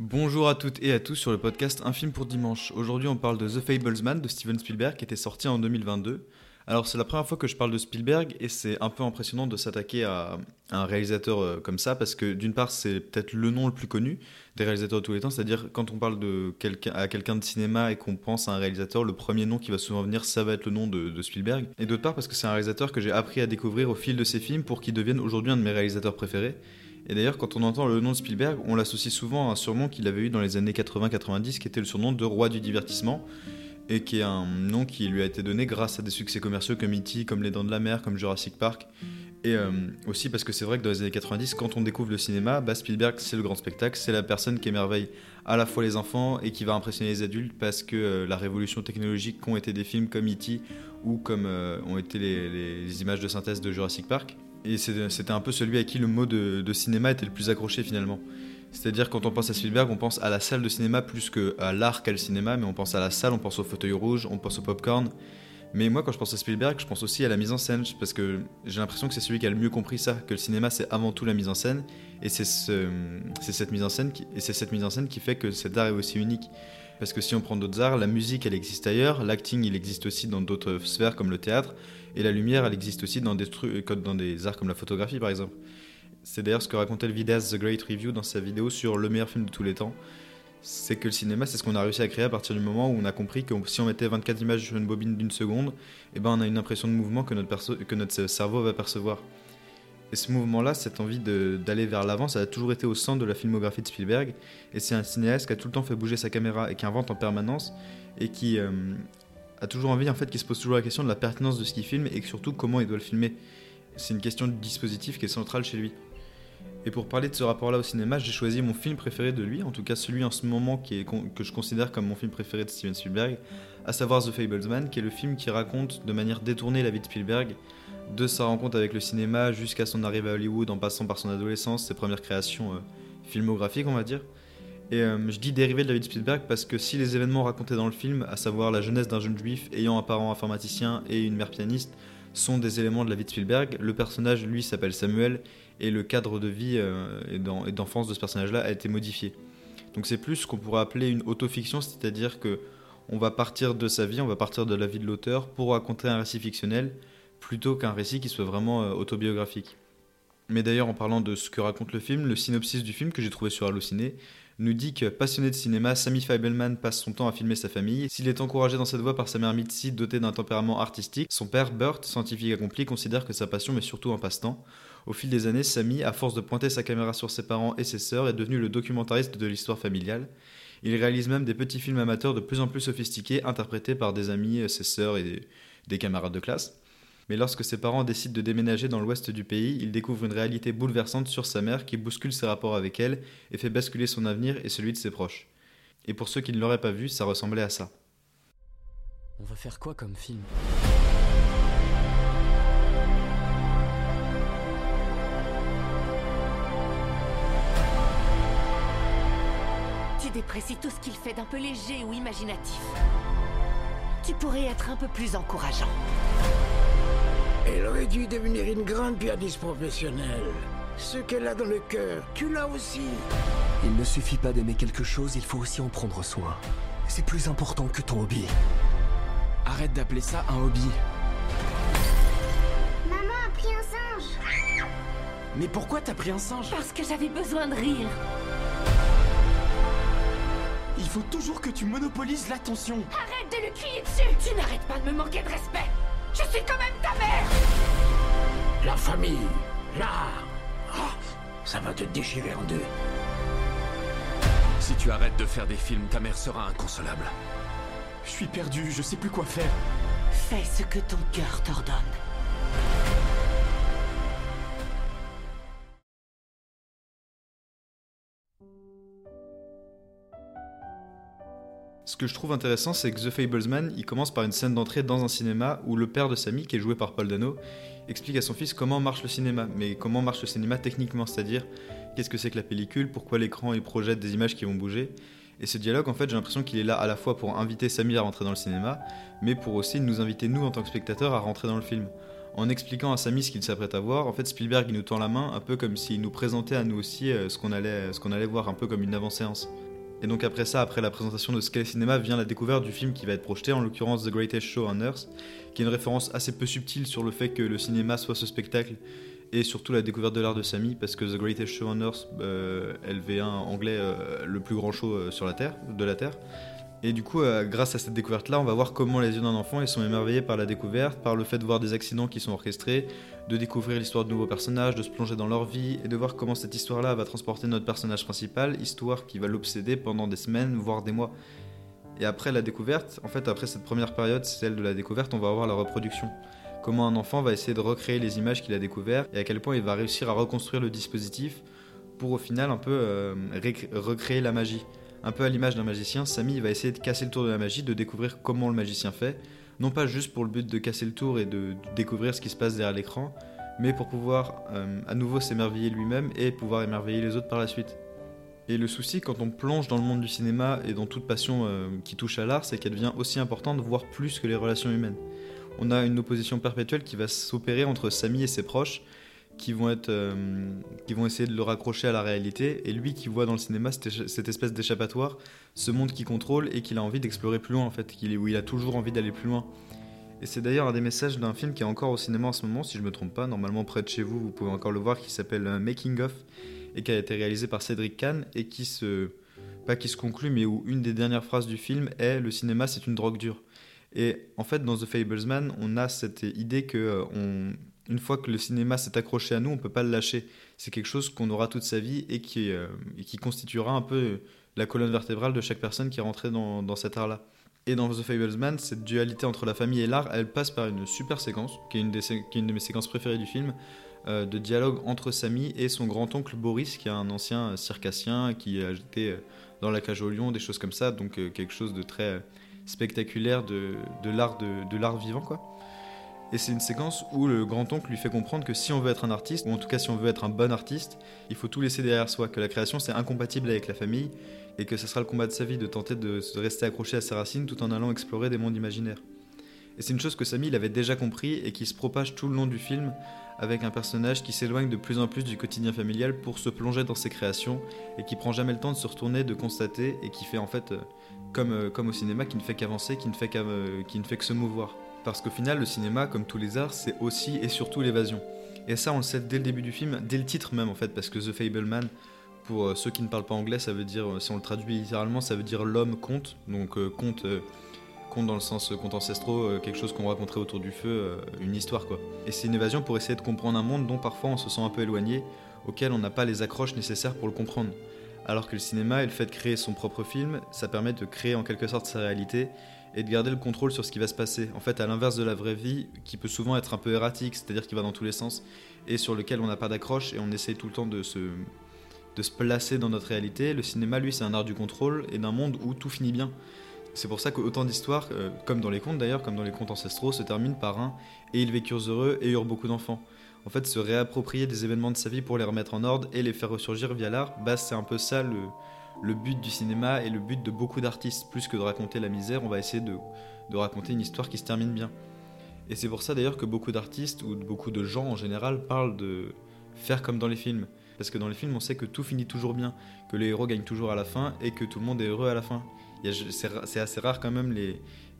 Bonjour à toutes et à tous sur le podcast Un film pour dimanche. Aujourd'hui, on parle de The Fablesman de Steven Spielberg qui était sorti en 2022. Alors, c'est la première fois que je parle de Spielberg et c'est un peu impressionnant de s'attaquer à, un réalisateur euh, comme ça parce que d'une part, c'est peut-être le nom le plus connu des réalisateurs de tous les temps, c'est-à-dire quand on parle de quelqu'un à quelqu'un de cinéma et qu'on pense à un réalisateur, le premier nom qui va souvent venir, ça va être le nom de, de Spielberg. Et d'autre part, parce que c'est un réalisateur que j'ai appris à découvrir au fil de ses films pour qu'il devienne aujourd'hui un de mes réalisateurs préférés. Et d'ailleurs, quand on entend le nom de Spielberg, on l'associe souvent à un surnom qu'il avait eu dans les années 80-90, qui était le surnom de roi du divertissement, et qui est un nom qui lui a été donné grâce à des succès commerciaux comme E.T., comme Les Dents de la Mer, comme Jurassic Park. Et euh, aussi parce que c'est vrai que dans les années 90, quand on découvre le cinéma, bah Spielberg, c'est le grand spectacle, c'est la personne qui émerveille à la fois les enfants et qui va impressionner les adultes parce que euh, la révolution technologique qu'ont été des films comme E.T. ou comme euh, ont été les, les images de synthèse de Jurassic Park. Et c'était un peu celui à qui le mot de, cinéma était le plus accroché finalement. C'est-à-dire quand on pense à Spielberg, on pense à la salle de cinéma plus qu'à l'art qu'à le cinéma, mais on pense à la salle, on pense au fauteuil rouge, on pense au popcorn. Mais moi, quand je pense à Spielberg, je pense aussi à la mise en scène, parce que j'ai l'impression que c'est celui qui a le mieux compris ça, que le cinéma c'est avant tout la mise en scène, et c'est cette mise en scène qui fait que cet art est aussi unique. Parce que si on prend d'autres arts, la musique elle existe ailleurs, l'acting il existe aussi dans d'autres sphères comme le théâtre, et la lumière elle existe aussi dans des trucs, dans des arts comme la photographie par exemple. C'est d'ailleurs ce que racontait le vidéaste The Great Review dans sa vidéo sur le meilleur film de tous les temps. C'est que le cinéma, c'est ce qu'on a réussi à créer à partir du moment où on a compris que si on mettait 24 images sur une bobine d'une seconde, eh ben on a une impression de mouvement que notre, que notre cerveau va percevoir. Et ce mouvement-là, cette envie d'aller vers l'avant, ça a toujours été au centre de la filmographie de Spielberg. Et c'est un cinéaste qui a tout le temps fait bouger sa caméra et qui invente en permanence et qui euh, a toujours envie, en fait, qui se pose toujours la question de la pertinence de ce qu'il filme et surtout comment il doit le filmer. C'est une question de dispositif qui est centrale chez lui. Et pour parler de ce rapport-là au cinéma, j'ai choisi mon film préféré de lui, en tout cas celui en ce moment qui est, que je considère comme mon film préféré de Steven Spielberg, à savoir The Fablesman, qui est le film qui raconte de manière détournée la vie de Spielberg, de sa rencontre avec le cinéma jusqu'à son arrivée à Hollywood, en passant par son adolescence, ses premières créations euh, filmographiques, on va dire. Et euh, je dis dérivé de la vie de Spielberg parce que si les événements racontés dans le film, à savoir la jeunesse d'un jeune juif ayant un parent informaticien et une mère pianiste, sont des éléments de la vie de Spielberg, le personnage, lui, s'appelle Samuel et le cadre de vie euh, et d'enfance de ce personnage-là a été modifié. Donc c'est plus ce qu'on pourrait appeler une autofiction, c'est-à-dire que on va partir de sa vie, on va partir de la vie de l'auteur pour raconter un récit fictionnel plutôt qu'un récit qui soit vraiment euh, autobiographique. Mais d'ailleurs, en parlant de ce que raconte le film, le synopsis du film que j'ai trouvé sur Allociné nous dit que passionné de cinéma, Sammy Feibelman passe son temps à filmer sa famille. S'il est encouragé dans cette voie par sa mère Mitzi, dotée d'un tempérament artistique, son père Burt, scientifique accompli, considère que sa passion est surtout un passe-temps. Au fil des années, Sammy, à force de pointer sa caméra sur ses parents et ses sœurs, est devenu le documentariste de l'histoire familiale. Il réalise même des petits films amateurs de plus en plus sophistiqués, interprétés par des amis, ses sœurs et des camarades de classe. Mais lorsque ses parents décident de déménager dans l'ouest du pays, il découvre une réalité bouleversante sur sa mère qui bouscule ses rapports avec elle et fait basculer son avenir et celui de ses proches. Et pour ceux qui ne l'auraient pas vu, ça ressemblait à ça. On va faire quoi comme film? Tu déprécies tout ce qu'il fait d'un peu léger ou imaginatif. Tu pourrais être un peu plus encourageant. Elle aurait dû devenir une grande pianiste professionnelle. Ce qu'elle a dans le cœur, tu l'as aussi. Il ne suffit pas d'aimer quelque chose, il faut aussi en prendre soin. C'est plus important que ton hobby. Arrête d'appeler ça un hobby. Maman a pris un singe. Mais pourquoi t'as pris un singe? Parce que j'avais besoin de rire. Il faut toujours que tu monopolises l'attention. Arrête de lui crier dessus Tu n'arrêtes pas de me manquer de respect Je suis quand même ta mère La famille, l'art. Ah, ça va te déchirer en deux. Si tu arrêtes de faire des films, ta mère sera inconsolable. Je suis perdu, je sais plus quoi faire. Fais ce que ton cœur t'ordonne. Que je trouve intéressant, c'est que The Fablesman, il commence par une scène d'entrée dans un cinéma où le père de Sammy, qui est joué par Paul Dano, explique à son fils comment marche le cinéma, mais comment marche le cinéma techniquement, c'est-à-dire qu'est-ce que c'est que la pellicule, pourquoi l'écran il projette des images qui vont bouger. Et ce dialogue, en fait, j'ai l'impression qu'il est là à la fois pour inviter Sammy à rentrer dans le cinéma, mais pour aussi nous inviter, nous, en tant que spectateurs, à rentrer dans le film. En expliquant à Sammy ce qu'il s'apprête à voir, en fait, Spielberg, nous tend la main, un peu comme s'il nous présentait à nous aussi euh, ce qu'on allait, ce qu'on allait voir, un peu comme une avant-séance. Et donc après ça, après la présentation de ce qu'est le cinéma, vient la découverte du film qui va être projeté, en l'occurrence The Greatest Show on Earth, qui est une référence assez peu subtile sur le fait que le cinéma soit ce spectacle, et surtout la découverte de l'art de Samy, parce que The Greatest Show on Earth, euh, LV1 anglais, euh, le plus grand show euh, sur la Terre, de la Terre. Et du coup, euh, grâce à cette découverte-là, on va voir comment les yeux d'un enfant ils sont émerveillés par la découverte, par le fait de voir des accidents qui sont orchestrés, de découvrir l'histoire de nouveaux personnages, de se plonger dans leur vie et de voir comment cette histoire-là va transporter notre personnage principal, histoire qui va l'obséder pendant des semaines, voire des mois. Et après la découverte, en fait, après cette première période, celle de la découverte, on va avoir la reproduction. Comment un enfant va essayer de recréer les images qu'il a découvertes et à quel point il va réussir à reconstruire le dispositif pour au final un peu euh, recréer la magie. Un peu à l'image d'un magicien, Samy va essayer de casser le tour de la magie, de découvrir comment le magicien fait, non pas juste pour le but de casser le tour et de, découvrir ce qui se passe derrière l'écran, mais pour pouvoir euh, à nouveau s'émerveiller lui-même et pouvoir émerveiller les autres par la suite. Et le souci quand on plonge dans le monde du cinéma et dans toute passion euh, qui touche à l'art, c'est qu'elle devient aussi importante, voire plus que les relations humaines. On a une opposition perpétuelle qui va s'opérer entre Samy et ses proches, qui vont, être, euh, qui vont essayer de le raccrocher à la réalité, et lui qui voit dans le cinéma cette, espèce d'échappatoire, ce monde qui contrôle et qu'il a envie d'explorer plus loin en fait, qu'il où il a toujours envie d'aller plus loin. Et c'est d'ailleurs un des messages d'un film qui est encore au cinéma en ce moment, si je me trompe pas, normalement près de chez vous, vous pouvez encore le voir, qui s'appelle euh, Making of, et qui a été réalisé par Cédric Kahn, et qui se... pas qui se conclut, mais où une des dernières phrases du film est « Le cinéma c'est une drogue dure ». Et en fait, dans The Fablesman, on a cette idée que euh, une fois que le cinéma s'est accroché à nous, on peut pas le lâcher. C'est quelque chose qu'on aura toute sa vie et qui, euh, et qui constituera un peu la colonne vertébrale de chaque personne qui est rentrée dans, cet art-là. Et dans The Fablesman, cette dualité entre la famille et l'art, elle passe par une super séquence, qui est une, des de mes séquences préférées du film, euh, de dialogue entre Samy et son grand-oncle Boris, qui est un ancien euh, circassien qui a été dans la cage au lion, des choses comme ça, donc quelque chose de très spectaculaire de, de l'art vivant, quoi. Et c'est une séquence où le grand-oncle lui fait comprendre que si on veut être un artiste, ou en tout cas si on veut être un bon artiste, il faut tout laisser derrière soi, que la création c'est incompatible avec la famille, et que ce sera le combat de sa vie de tenter de rester accroché à ses racines tout en allant explorer des mondes imaginaires. Et c'est une chose que Samy il avait déjà compris et qui se propage tout le long du film avec un personnage qui s'éloigne de plus en plus du quotidien familial pour se plonger dans ses créations et qui prend jamais le temps de se retourner, de constater et qui fait en fait euh, comme, euh, comme au cinéma qui ne fait qu'avancer, qui, ne fait qu'à- euh, qui ne fait que se mouvoir. Parce qu'au final, le cinéma, comme tous les arts, c'est aussi et surtout l'évasion. Et ça, on le sait dès le début du film, dès le titre même en fait, parce que The Fableman, pour euh, ceux qui ne parlent pas anglais, ça veut dire, euh, si on le traduit littéralement, ça veut dire l'homme conte. Donc euh, conte, conte dans le sens conte ancestraux, quelque chose qu'on raconterait autour du feu, une histoire quoi. Et c'est une évasion pour essayer de comprendre un monde dont parfois on se sent un peu éloigné, auquel on n'a pas les accroches nécessaires pour le comprendre. Alors que le cinéma et le fait de créer son propre film, ça permet de créer en quelque sorte sa réalité et de garder le contrôle sur ce qui va se passer. En fait, à l'inverse de la vraie vie, qui peut souvent être un peu erratique, c'est-à-dire qui va dans tous les sens, et sur lequel on n'a pas d'accroche et on essaye tout le temps de se, de se placer dans notre réalité, le cinéma, lui, c'est un art du contrôle et d'un monde où tout finit bien. C'est pour ça qu'autant d'histoires, euh, comme dans les contes d'ailleurs, comme dans les contes ancestraux, se terminent par un et ils vécurent heureux et eurent beaucoup d'enfants. En fait, se réapproprier des événements de sa vie pour les remettre en ordre et les faire ressurgir via l'art, bah, c'est un peu ça le, le but du cinéma et le but de beaucoup d'artistes. Plus que de raconter la misère, on va essayer de, raconter une histoire qui se termine bien. Et c'est pour ça d'ailleurs que beaucoup d'artistes ou beaucoup de gens en général parlent de faire comme dans les films. Parce que dans les films, on sait que tout finit toujours bien, que les héros gagnent toujours à la fin et que tout le monde est heureux à la fin. C'est assez rare quand même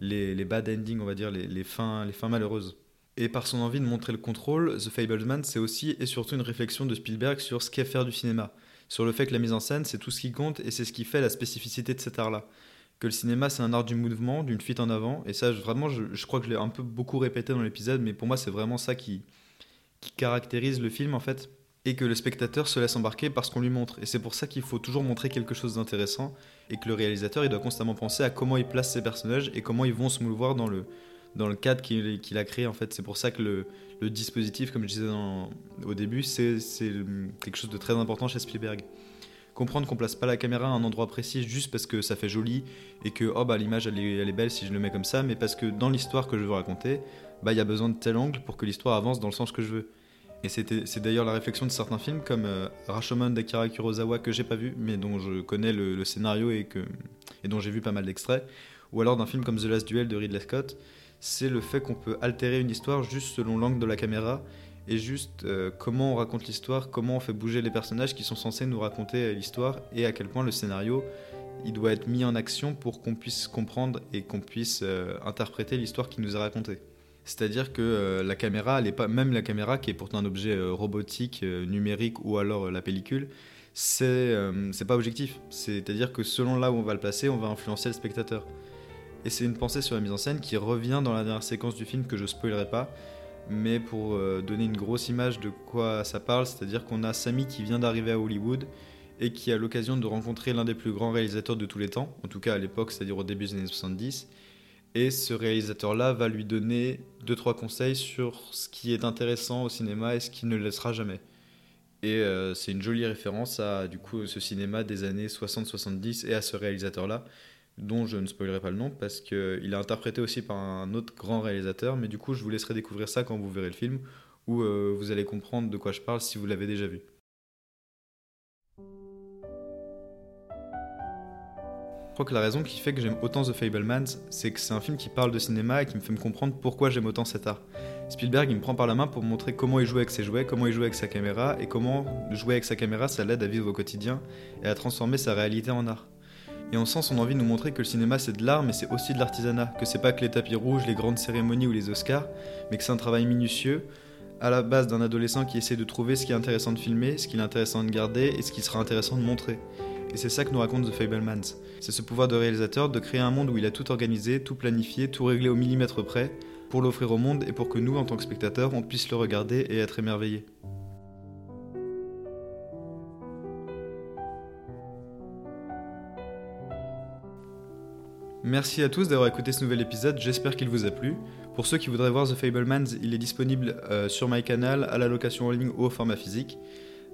les, bad endings, on va dire, les, les fins, les fins malheureuses. Et par son envie de montrer le contrôle, The Fableman, c'est aussi et surtout une réflexion de Spielberg sur ce qu'est faire du cinéma. Sur le fait que la mise en scène, c'est tout ce qui compte et c'est ce qui fait la spécificité de cet art-là. Que le cinéma, c'est un art du mouvement, d'une fuite en avant. Et ça, je- vraiment, je, crois que je l'ai un peu beaucoup répété dans l'épisode, mais pour moi, c'est vraiment ça qui, qui caractérise le film, en fait. Et que le spectateur se laisse embarquer parce qu'on lui montre. Et c'est pour ça qu'il faut toujours montrer quelque chose d'intéressant et que le réalisateur, il doit constamment penser à comment il place ses personnages et comment ils vont se mouvoir dans le, dans le cadre qu'il a créé en fait. C'est pour ça que le, le dispositif, comme je disais au début, c'est quelque chose de très important chez Spielberg. comprendre qu'on place pas la caméra à un endroit précis juste parce que ça fait joli et que oh bah l'image elle est, elle est belle si je le mets comme ça, mais parce que dans l'histoire que je veux raconter, bah il y a besoin de tel angle pour que l'histoire avance dans le sens que je veux. Et c'est d'ailleurs la réflexion de certains films comme euh, Rashomon d'Akira Kurosawa que j'ai pas vu, mais dont je connais le, le scénario et, que, et dont j'ai vu pas mal d'extraits, ou alors d'un film comme The Last Duel de Ridley Scott, c'est le fait qu'on peut altérer une histoire juste selon l'angle de la caméra et juste euh, comment on raconte l'histoire, comment on fait bouger les personnages qui sont censés nous raconter euh, l'histoire et à quel point le scénario il doit être mis en action pour qu'on puisse comprendre et qu'on puisse euh, interpréter l'histoire qui nous est racontée. C'est-à-dire que la caméra, pas, même la caméra qui est pourtant un objet robotique, numérique ou alors la pellicule, c'est pas objectif. C'est-à-dire que selon là où on va le placer, on va influencer le spectateur. Et c'est une pensée sur la mise en scène qui revient dans la dernière séquence du film que je spoilerai pas, mais pour euh, donner une grosse image de quoi ça parle, c'est-à-dire qu'on a Samy qui vient d'arriver à Hollywood et qui a l'occasion de rencontrer l'un des plus grands réalisateurs de tous les temps, en tout cas à l'époque, c'est-à-dire au début des années 70. Et ce réalisateur-là va lui donner deux trois conseils sur ce qui est intéressant au cinéma et ce qui ne le laissera jamais. Et euh, c'est une jolie référence à du coup ce cinéma des années 60-70 et à ce réalisateur-là, dont je ne spoilerai pas le nom parce qu'il est interprété aussi par un autre grand réalisateur. Mais du coup, je vous laisserai découvrir ça quand vous verrez le film, où euh, vous allez comprendre de quoi je parle si vous l'avez déjà vu. Je crois que la raison qui fait que j'aime autant The Fablemans, c'est que c'est un film qui parle de cinéma et qui me fait me comprendre pourquoi j'aime autant cet art. Spielberg, il me prend par la main pour montrer comment il joue avec ses jouets, comment il joue avec sa caméra, et comment jouer avec sa caméra, ça l'aide à vivre au quotidien et à transformer sa réalité en art. Et on sent son envie de nous montrer que le cinéma c'est de l'art, mais c'est aussi de l'artisanat, que c'est pas que les tapis rouges, les grandes cérémonies ou les Oscars, mais que c'est un travail minutieux, à la base d'un adolescent qui essaie de trouver ce qui est intéressant de filmer, ce qui est intéressant de garder et ce qui sera intéressant de montrer. Et c'est ça que nous raconte The Fablemans. C'est ce pouvoir de réalisateur de créer un monde où il a tout organisé, tout planifié, tout réglé au millimètre près, pour l'offrir au monde et pour que nous, en tant que spectateurs, on puisse le regarder et être émerveillés. Merci à tous d'avoir écouté ce nouvel épisode, j'espère qu'il vous a plu. Pour ceux qui voudraient voir The Fablemans, il est disponible euh, sur MyCanal, à la location en ligne ou au format physique.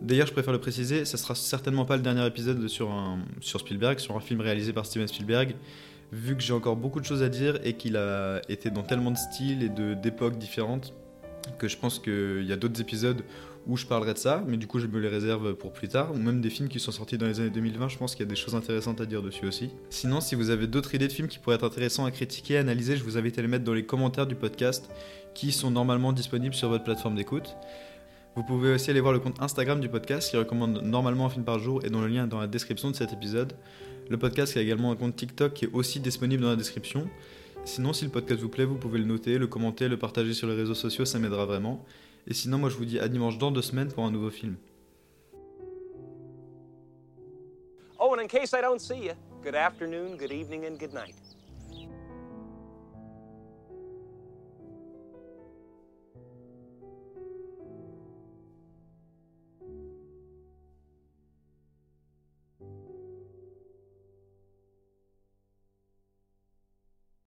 D'ailleurs, je préfère le préciser, ça sera certainement pas le dernier épisode sur, sur Spielberg, sur un film réalisé par Steven Spielberg, vu que j'ai encore beaucoup de choses à dire et qu'il a été dans tellement de styles et d'époques différentes que je pense qu'il y a d'autres épisodes où je parlerai de ça, mais du coup je me les réserve pour plus tard, ou même des films qui sont sortis dans les années 2020, je pense qu'il y a des choses intéressantes à dire dessus aussi. Sinon, si vous avez d'autres idées de films qui pourraient être intéressants à critiquer, à analyser, je vous invite à les mettre dans les commentaires du podcast, qui sont normalement disponibles sur votre plateforme d'écoute. Vous pouvez aussi aller voir le compte Instagram du podcast qui recommande normalement un film par jour et dont le lien est dans la description de cet épisode. Le podcast a également un compte TikTok qui est aussi disponible dans la description. Sinon, si le podcast vous plaît, vous pouvez le noter, le commenter, le partager sur les réseaux sociaux, ça m'aidera vraiment. Et sinon, moi je vous dis à dimanche dans deux semaines pour un nouveau film. Oh, and in case I don't see you, good afternoon, good evening, and good night.